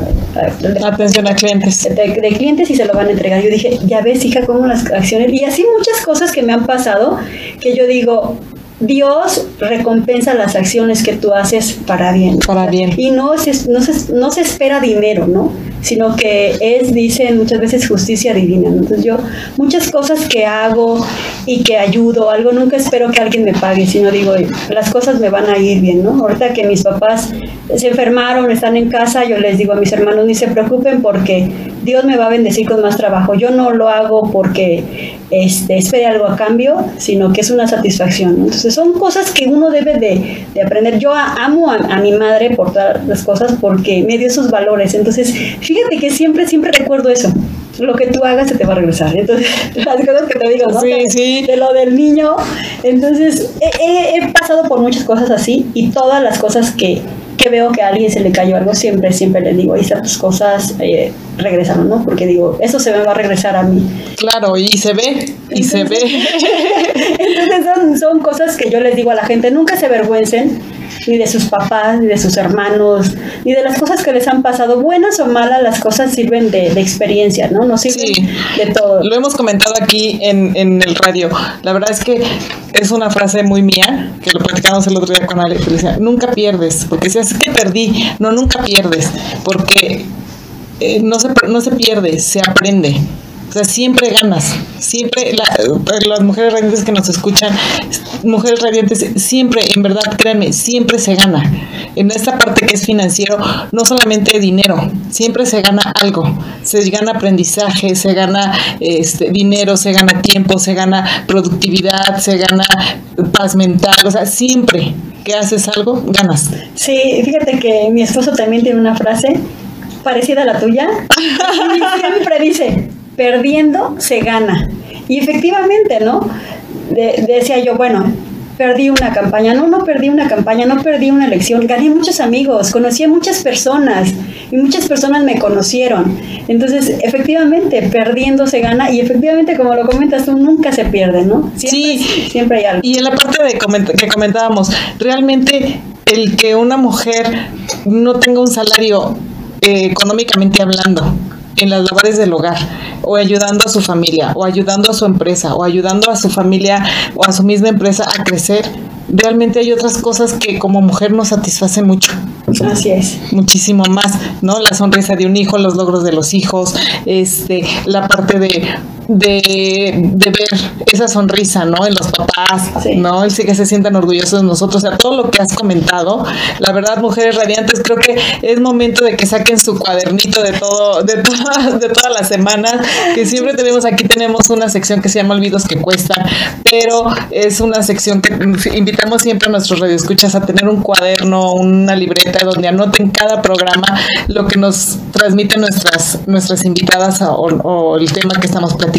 Atención a clientes. De, de, clientes y se lo van a entregar. Yo dije, ya ves, hija, cómo las acciones. Y así muchas cosas que me han pasado que yo digo, Dios recompensa las acciones que tú haces para bien. Para bien. Y no se, no se, no se espera dinero, ¿no? Sino que es, dicen muchas veces, justicia divina. Entonces yo, muchas cosas que hago y que ayudo, algo, nunca espero que alguien me pague, sino digo, las cosas me van a ir bien, ¿no? Ahorita que mis papás se enfermaron, están en casa, yo les digo a mis hermanos, ni se preocupen porque Dios me va a bendecir con más trabajo. Yo no lo hago porque este, espere algo a cambio, sino que es una satisfacción. Entonces son cosas que uno debe de, aprender. Yo amo a, mi madre por todas las cosas porque me dio esos valores. Entonces, fíjate que siempre, siempre recuerdo eso. Lo que tú hagas se te va a regresar. Entonces, las cosas que te digo, ¿no? De lo del niño. Entonces, he pasado por muchas cosas así y todas las cosas que, que veo que a alguien se le cayó algo, siempre, siempre le digo, esas cosas eh, regresaron, ¿no? Porque digo, eso se me va a regresar a mí. Claro, y se ve, y se ve. Entonces son, son, cosas que yo les digo a la gente, nunca se avergüencen ni de sus papás, ni de sus hermanos, ni de las cosas que les han pasado, buenas o malas, las cosas sirven de, experiencia, ¿no? Nos sirven de todo. Lo hemos comentado aquí en, en el radio. La verdad es que es una frase muy mía, que lo platicamos el otro día con Ale, que decía, nunca pierdes, porque si es que perdí, no, nunca pierdes, porque eh, no, se, no se pierde, se aprende. Sea, siempre ganas. Siempre las mujeres radiantes que nos escuchan, mujeres radiantes, siempre, en verdad, créanme, siempre se gana. En esta parte que es financiero, no solamente dinero, siempre se gana algo. Se gana aprendizaje, se gana este, dinero, se gana tiempo, se gana productividad, se gana paz mental. O sea, siempre que haces algo, ganas. Sí, fíjate que mi esposo también tiene una frase parecida a la tuya. Siempre dice, perdiendo se gana. Y efectivamente, ¿no? decía yo, bueno, perdí una campaña, no, no perdí una campaña, no perdí una elección, gané muchos amigos, conocí a muchas personas y muchas personas me conocieron. Entonces, efectivamente, perdiendo se gana y efectivamente, como lo comentas tú, nunca se pierde, ¿no? sí, siempre hay algo. Y en la parte de que comentábamos, realmente el que una mujer no tenga un salario eh, económicamente hablando, en las labores del hogar, o ayudando a su familia, o ayudando a su empresa, o ayudando a su familia o a su misma empresa a crecer, realmente hay otras cosas que como mujer nos satisfacen mucho. Así es. Muchísimo más, ¿no? La sonrisa de un hijo, los logros de los hijos, este, la parte de de, de, ver esa sonrisa, ¿no? En los papás, ¿no? El que se sientan orgullosos de nosotros, o sea, todo lo que has comentado. La verdad, mujeres radiantes, creo que es momento de que saquen su cuadernito de todo, de todas, de todas las semanas, que siempre tenemos, aquí tenemos una sección que se llama Olvidos que cuestan, pero es una sección que invitamos siempre a nuestros radioescuchas a tener un cuaderno, una libreta donde anoten cada programa lo que nos transmiten nuestras, nuestras invitadas o, o el tema que estamos platicando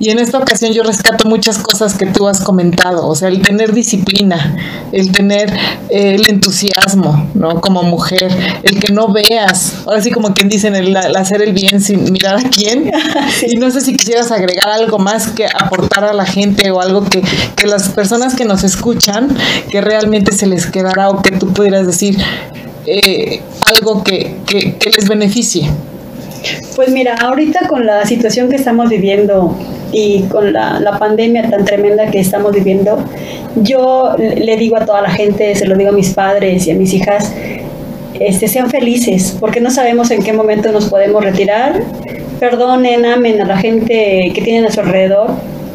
y en esta ocasión yo rescato muchas cosas que tú has comentado, o sea, el tener disciplina, el tener eh, el entusiasmo, ¿no? Como mujer, el que no veas, ahora sí como quien dicen, el, hacer el bien sin mirar a quién. Y no sé si quisieras agregar algo más que aportar a la gente o algo que, que las personas que nos escuchan, que realmente se les quedará o que tú pudieras decir eh, algo que, que, que les beneficie. Pues mira, ahorita con la situación que estamos viviendo y con la, la, pandemia tan tremenda que estamos viviendo, yo le digo a toda la gente, se lo digo a mis padres y a mis hijas, este, sean felices, porque no sabemos en qué momento nos podemos retirar. Perdonen, amen a la gente que tienen a su alrededor,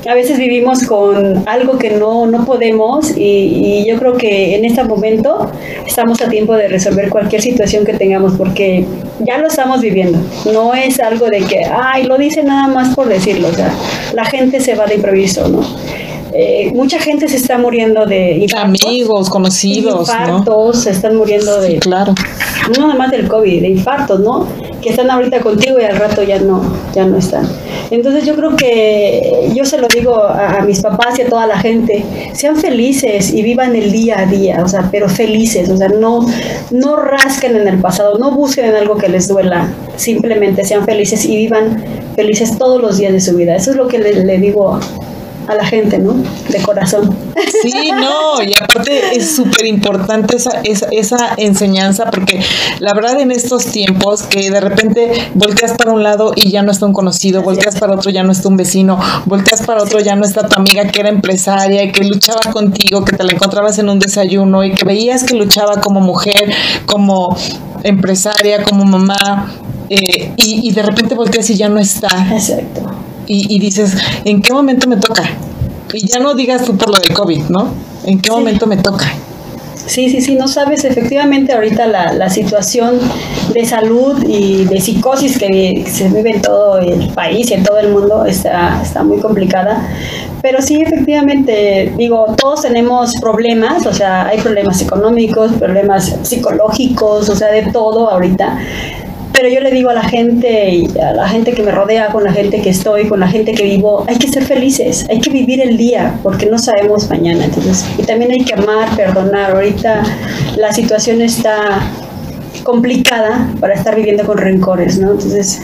a veces vivimos con algo que no, no podemos y, yo creo que en este momento estamos a tiempo de resolver cualquier situación que tengamos porque ya lo estamos viviendo. No es algo de que, ay, lo dice nada más por decirlo. O sea, la gente se va de improviso, ¿no? Eh, mucha gente se está muriendo de amigos, conocidos, infartos, se están muriendo de claro. No nada más del COVID, de infartos, ¿no? Que están ahorita contigo y al rato ya no, ya no están. Entonces yo creo que yo se lo digo a, mis papás y a toda la gente, sean felices y vivan el día a día, o sea, pero felices, o sea, no, no rasquen en el pasado, no busquen en algo que les duela, simplemente sean felices y vivan felices todos los días de su vida. Eso es lo que le, le digo a la gente, ¿no? De corazón. Sí, no, y aparte es súper importante esa, esa, esa, enseñanza porque la verdad en estos tiempos que de repente volteas para un lado y ya no está un conocido, volteas para otro ya no está un vecino, volteas para otro ya no está tu amiga que era empresaria y que luchaba contigo, que te la encontrabas en un desayuno y que veías que luchaba como mujer, como empresaria, como mamá, eh, y, y de repente volteas y ya no está. Exacto y, dices, ¿en qué momento me toca? Y ya no digas tú por lo del COVID, ¿no? ¿En qué momento me toca? Sí, sí, sí, no sabes, efectivamente ahorita la, la, situación de salud y de psicosis que se vive en todo el país y en todo el mundo está, está muy complicada. Pero sí, efectivamente, digo, todos tenemos problemas, o sea, hay problemas económicos, problemas psicológicos, o sea, de todo ahorita. Pero yo le digo a la gente, a la gente que me rodea, con la gente que estoy, con la gente que vivo, hay que ser felices, hay que vivir el día, porque no sabemos mañana. Entonces, y también hay que amar, perdonar. Ahorita la situación está complicada para estar viviendo con rencores, ¿no? Entonces,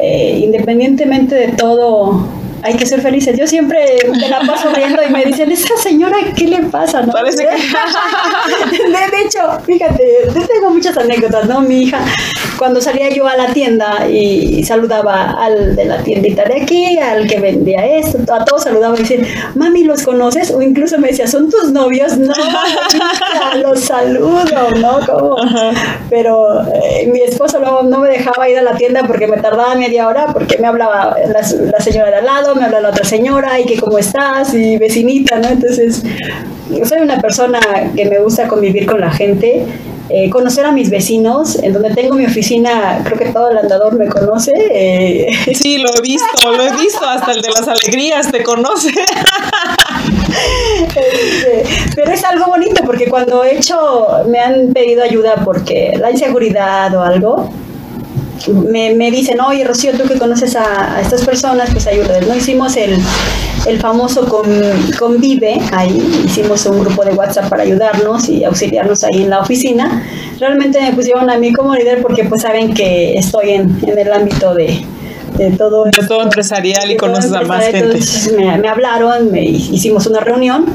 eh, independientemente de todo hay que ser felices. Yo siempre me la paso riendo y me dicen, esa señora, ¿qué le pasa? ¿no? Parece que... de, hecho, fíjate, tengo muchas anécdotas, ¿no? Mi hija, cuando salía yo a la tienda y saludaba al de la tiendita de aquí, al que vendía esto, a todos saludaba y decían, mami, ¿los conoces? O incluso me decía, ¿son tus novios? No, hija, los saludo, ¿no? ¿Cómo? Pero eh, mi esposo no, no me dejaba ir a la tienda porque me tardaba media hora, porque me hablaba la, la señora de al lado, me habla la otra señora y que cómo estás y vecinita, ¿no? Entonces, soy una persona que me gusta convivir con la gente. Eh, conocer a mis vecinos, en donde tengo mi oficina, creo que todo el andador me conoce. Eh. Sí, lo he visto, lo he visto, hasta el de las alegrías te conoce. Este, pero es algo bonito porque cuando he hecho, me han pedido ayuda porque la inseguridad o algo, me, me, dicen, oye Rocío, tú que conoces a, estas personas, pues ayúdales. ¿no? Hicimos el, el famoso con, Convive, ahí hicimos un grupo de WhatsApp para ayudarnos y auxiliarnos ahí en la oficina. Realmente me pusieron a mí como líder porque pues saben que estoy en, en el ámbito de, de todo, de todo empresarial y conoces a más gente. Me, me, hablaron, me hicimos una reunión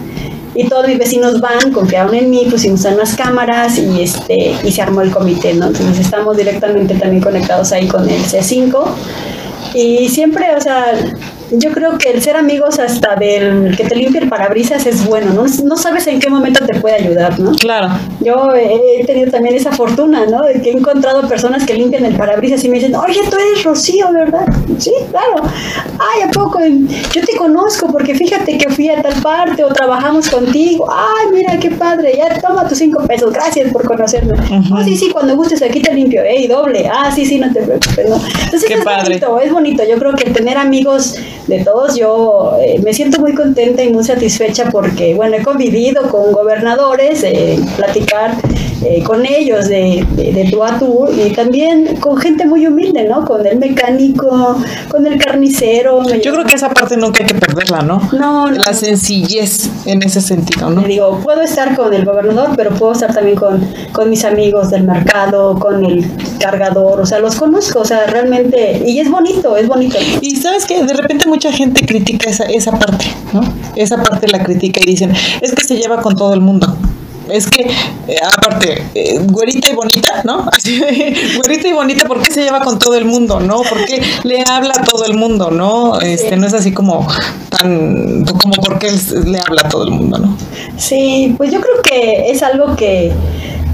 y todos mis vecinos van, confiaron en mí, pusimos unas cámaras y este y se armó el comité. Entonces estamos directamente también conectados ahí con el C5 y siempre, o sea, yo creo que el ser amigos hasta del que te limpie el parabrisas es bueno, ¿no? No sabes en qué momento te puede ayudar, ¿no? Claro. Yo he tenido también esa fortuna, ¿no? De que he encontrado personas que limpian el parabrisas y me dicen, oye, tú eres Rocío, ¿verdad? Sí, claro. Ay, ¿a poco? Yo te conozco porque fíjate que fui a tal parte o trabajamos contigo. Ay, mira, qué padre. Ya toma tus cinco pesos. Gracias por conocerme. Oh, sí, sí, cuando gustes aquí te limpio. Ey, doble. Ah, sí, sí, no te preocupes, ¿no? Entonces qué es padre. bonito, es bonito. Yo creo que tener amigos de todos. Yo eh, me siento muy contenta y muy satisfecha porque, bueno, he convivido con gobernadores, eh, platicar eh, con ellos de, de, de, tú a tú y también con gente muy humilde, ¿no? Con el mecánico, con el carnicero. Yo creo que esa parte nunca hay que perderla, ¿no? No, no. La sencillez en ese sentido, ¿no? Digo, puedo estar con el gobernador, pero puedo estar también con, con mis amigos del mercado, con el cargador, o sea, los conozco, o sea, realmente, y es bonito, es bonito. Y sabes que de repente mucha gente critica esa, esa parte, ¿no? Esa parte la critica y dicen, es que se lleva con todo el mundo es que, eh, aparte, eh, güerita y bonita, ¿no? Así güerita y bonita, ¿por qué se lleva con todo el mundo, no? ¿Por qué le habla a todo el mundo, no? Este, no es así como tan, como por qué le habla a todo el mundo, ¿no? Sí, pues yo creo que es algo que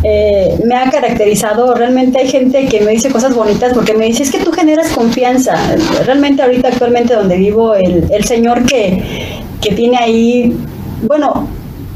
eh, me ha caracterizado. Realmente hay gente que me dice cosas bonitas porque me dice, es que tú generas confianza. Realmente ahorita actualmente donde vivo, el, el señor que, que tiene ahí, bueno,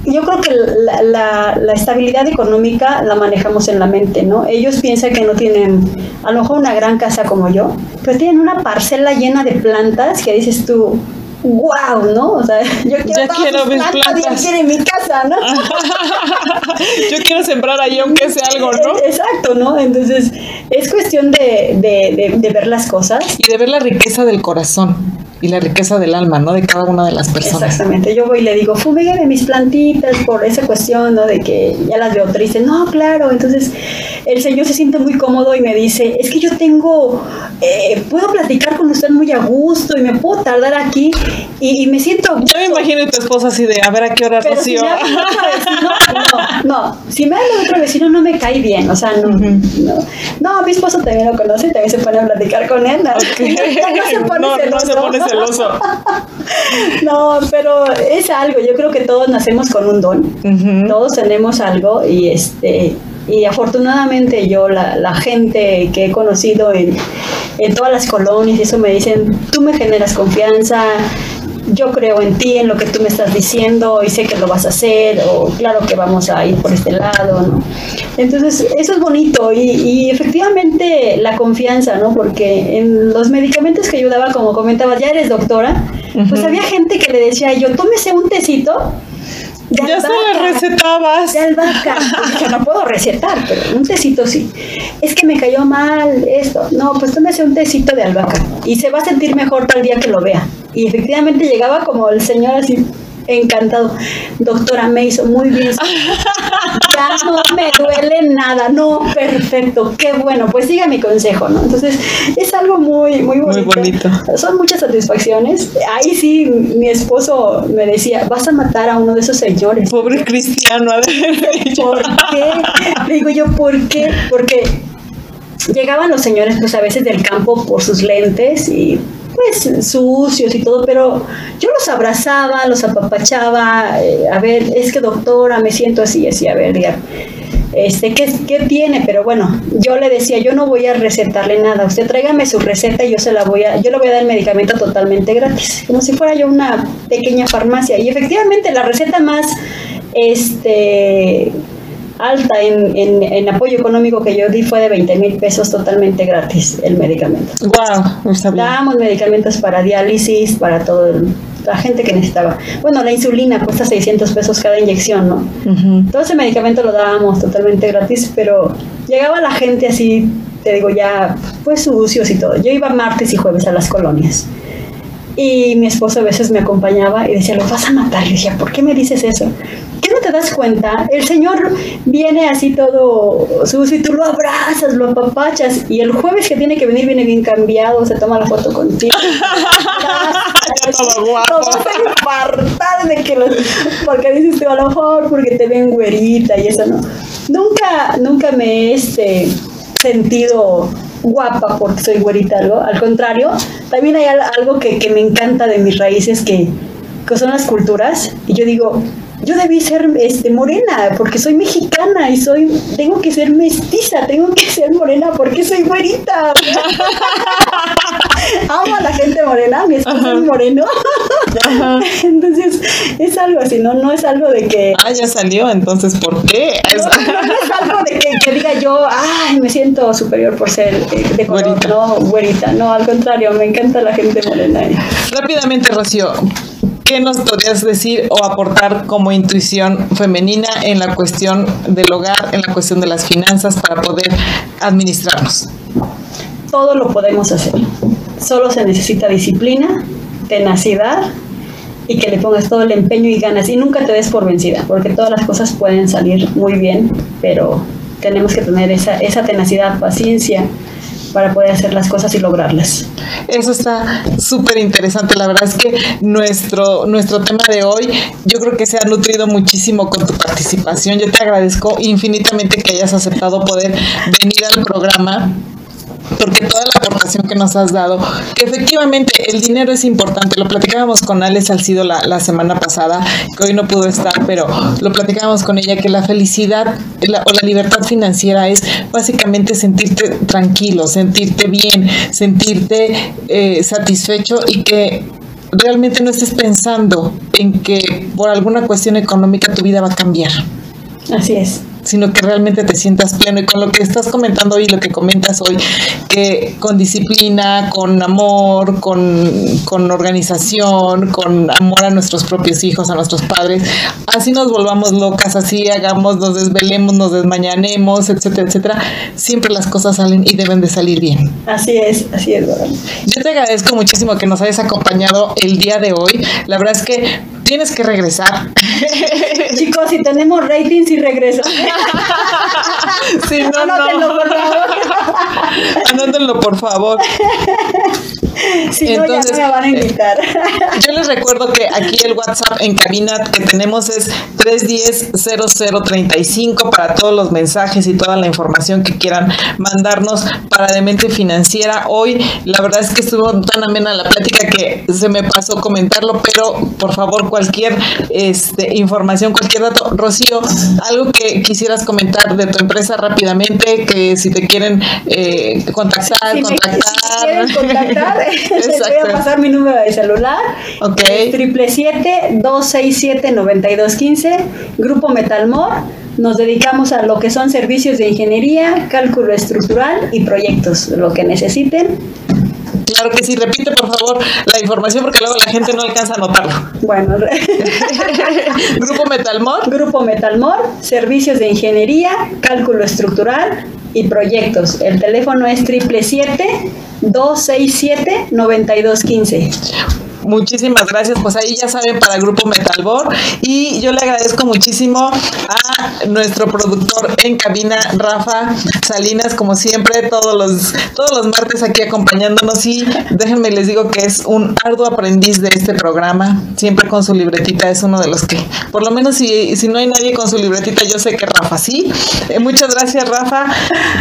yo creo que la, la, la, estabilidad económica la manejamos en la mente, ¿no? Ellos piensan que no tienen, a lo mejor una gran casa como yo, pero tienen una parcela llena de plantas que dices tú, wow, ¿no? O sea, yo quiero, ya quiero mis plantas. Yo en mi casa, ¿no? yo quiero sembrar ahí aunque sea algo, ¿no? Exacto, ¿no? Entonces, es cuestión de, de, de, de ver las cosas. Y de ver la riqueza del corazón y la riqueza del alma, ¿no? De cada una de las personas. Exactamente. Yo voy y le digo, fumígueme mis plantitas por esa cuestión, ¿no? De que ya las veo tristes. No, claro. Entonces, el Señor se siente muy cómodo y me dice, es que yo tengo, eh, puedo platicar con usted muy a gusto y me puedo tardar aquí y, y me siento... Ya me imagino a tu esposa así de, a ver a qué hora Pero Rocío. Si me habla otro vecino, no, no, si me habla otro vecino no me cae bien, o sea, no, uh -huh. no. No, mi esposo también lo conoce y también se pone a platicar con él. ¿no? Okay. no, se pone no, celoso. No se pone celoso. no, pero es algo, yo creo que todos nacemos con un don, uh -huh. todos tenemos algo y este y afortunadamente yo, la, la, gente que he conocido en, en todas las colonias, eso me dicen, tú me generas confianza, yo creo en ti, en lo que tú me estás diciendo y sé que lo vas a hacer, o claro que vamos a ir por este lado, ¿no? Entonces, eso es bonito y, y efectivamente la confianza, ¿no? Porque en los medicamentos que ayudaba, como comentabas, ya eres doctora, uh -huh. pues había gente que le decía yo, tómese un tecito de ya albahaca, se le recetabas. De albahaca. Yo no puedo recetar, pero un tecito sí. Es que me cayó mal esto. No, pues tómese un tecito de albahaca y se va a sentir mejor tal día que lo vea. Y efectivamente llegaba como el señor así, encantado. Doctora, me hizo muy bien. Ya no me duele nada. No, perfecto. Qué bueno. Pues siga mi consejo, ¿no? Entonces, es algo muy, muy bonito. Muy bonito. Son muchas satisfacciones. Ahí sí, mi esposo me decía, vas a matar a uno de esos señores. Pobre cristiano. ¿Por qué? Le digo yo, ¿por qué? Porque llegaban los señores pues a veces del campo por sus lentes y pues sucios y todo, pero yo los abrazaba, los apapachaba, eh, a ver, es que doctora, me siento así, así, a ver, ya, este, ¿qué, ¿qué, tiene? Pero bueno, yo le decía, yo no voy a recetarle nada, usted tráigame su receta y yo se la voy a, yo le voy a dar el medicamento totalmente gratis, como si fuera yo una pequeña farmacia. Y efectivamente la receta más, este, alta en, en, apoyo económico que yo di fue de 20 mil pesos totalmente gratis el medicamento. Wow, Dábamos medicamentos para diálisis, para todo la gente que necesitaba. Bueno, la insulina cuesta 600 pesos cada inyección, ¿no? Todo ese medicamento lo dábamos totalmente gratis, pero llegaba la gente así, te digo ya, pues sucios y todo. Yo iba martes y jueves a las colonias. Y mi esposo a veces me acompañaba y decía, lo vas a matar. Y decía, ¿por qué me dices eso? ¿Qué no te das cuenta? El Señor viene así todo sucio y tú lo abrazas, lo apapachas y el jueves que tiene que venir viene bien cambiado, se toma la foto contigo. todo guapo. Todo de que lo, porque dices tú a lo mejor porque te ven güerita y eso no. Nunca, nunca me he este, sentido guapa porque soy güerita, algo. Al contrario, también hay algo que, que me encanta de mis raíces que, que son las culturas. Y yo digo, yo debí ser este, morena porque soy mexicana y soy tengo que ser mestiza, tengo que ser morena porque soy güerita. Amo a la gente morena, mi esposo es moreno. Entonces, es algo así, ¿no? No es algo de que. Ah, ya salió, entonces, ¿por qué? No, no, es algo de que, diga yo, ay, me siento superior por ser de, color, güerita. no, güerita. No, al contrario, me encanta la gente morena. Rápidamente, Rocío, ¿Qué nos podrías decir o aportar como intuición femenina en la cuestión del hogar, en la cuestión de las finanzas para poder administrarnos? Todo lo podemos hacer. Solo se necesita disciplina, tenacidad y que le pongas todo el empeño y ganas y nunca te des por vencida, porque todas las cosas pueden salir muy bien, pero tenemos que tener esa, esa tenacidad, paciencia para poder hacer las cosas y lograrlas. Eso está súper interesante. La verdad es que nuestro, nuestro tema de hoy yo creo que se ha nutrido muchísimo con tu participación. Yo te agradezco infinitamente que hayas aceptado poder venir al programa porque toda la aportación que nos has dado, que efectivamente el dinero es importante, lo platicábamos con Alex Salcido la, la semana pasada, que hoy no pudo estar, pero lo platicábamos con ella, que la felicidad o la libertad financiera es básicamente sentirte tranquilo, sentirte bien, sentirte eh, satisfecho y que realmente no estés pensando en que por alguna cuestión económica tu vida va a cambiar. Así es sino que realmente te sientas pleno. Y con lo que estás comentando hoy, lo que comentas hoy, que con disciplina, con amor, con, organización, con amor a nuestros propios hijos, a nuestros padres, así nos volvamos locas, así hagamos, nos desvelemos, nos desmañanemos, etcétera, etcétera, siempre las cosas salen y deben de salir bien. Así es, así es, Yo te agradezco muchísimo que nos hayas acompañado el día de hoy. La verdad es que tienes que regresar. Chicos, si tenemos ratings y regreso. no, Anótenlo, por favor. Anótenlo, por favor. Si no, ya me van a invitar. yo les recuerdo que aquí el WhatsApp en cabina que tenemos es 310-0035 para todos los mensajes y toda la información que quieran mandarnos para Demente Financiera. Hoy, la verdad es que estuvo tan amena la plática que se me pasó comentarlo, pero por favor, cualquier este, información, cualquier dato. Rocío, algo que quisieras comentar de tu empresa rápidamente, que si te quieren eh, contactar, contactar. si contactar, les voy a pasar mi número de celular. Ok. Triple siete dos seis siete noventa y dos quince. Grupo Metalmor. Nos dedicamos a lo que son servicios de ingeniería, cálculo estructural y proyectos, lo que necesiten. Claro que sí, repite por favor la información porque luego la gente no alcanza a notarlo. Bueno, Grupo Metalmor. Grupo Metalmor, servicios de ingeniería, cálculo estructural y proyectos. El teléfono es 777 267 9215. Muchísimas gracias. Pues ahí ya saben para el grupo Metalbor. Y yo le agradezco muchísimo a nuestro productor en cabina, Rafa Salinas, como siempre, todos los, todos los martes aquí acompañándonos. Y déjenme les digo que es un arduo aprendiz de este programa. Siempre con su libretita es uno de los que, por lo menos si, si no hay nadie con su libretita, yo sé que Rafa sí. Eh, muchas gracias, Rafa.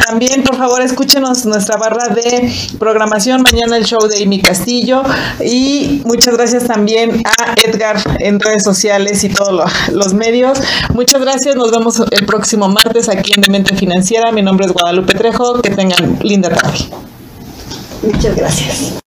También, por favor, escúchenos nuestra barra de programación. Mañana el show de Amy Castillo. Y muchas gracias también a Edgar en redes sociales y todos los medios. Muchas gracias. Nos vemos el próximo martes aquí en Demente Financiera. Mi nombre es Guadalupe Trejo. Que tengan linda tarde. Muchas gracias.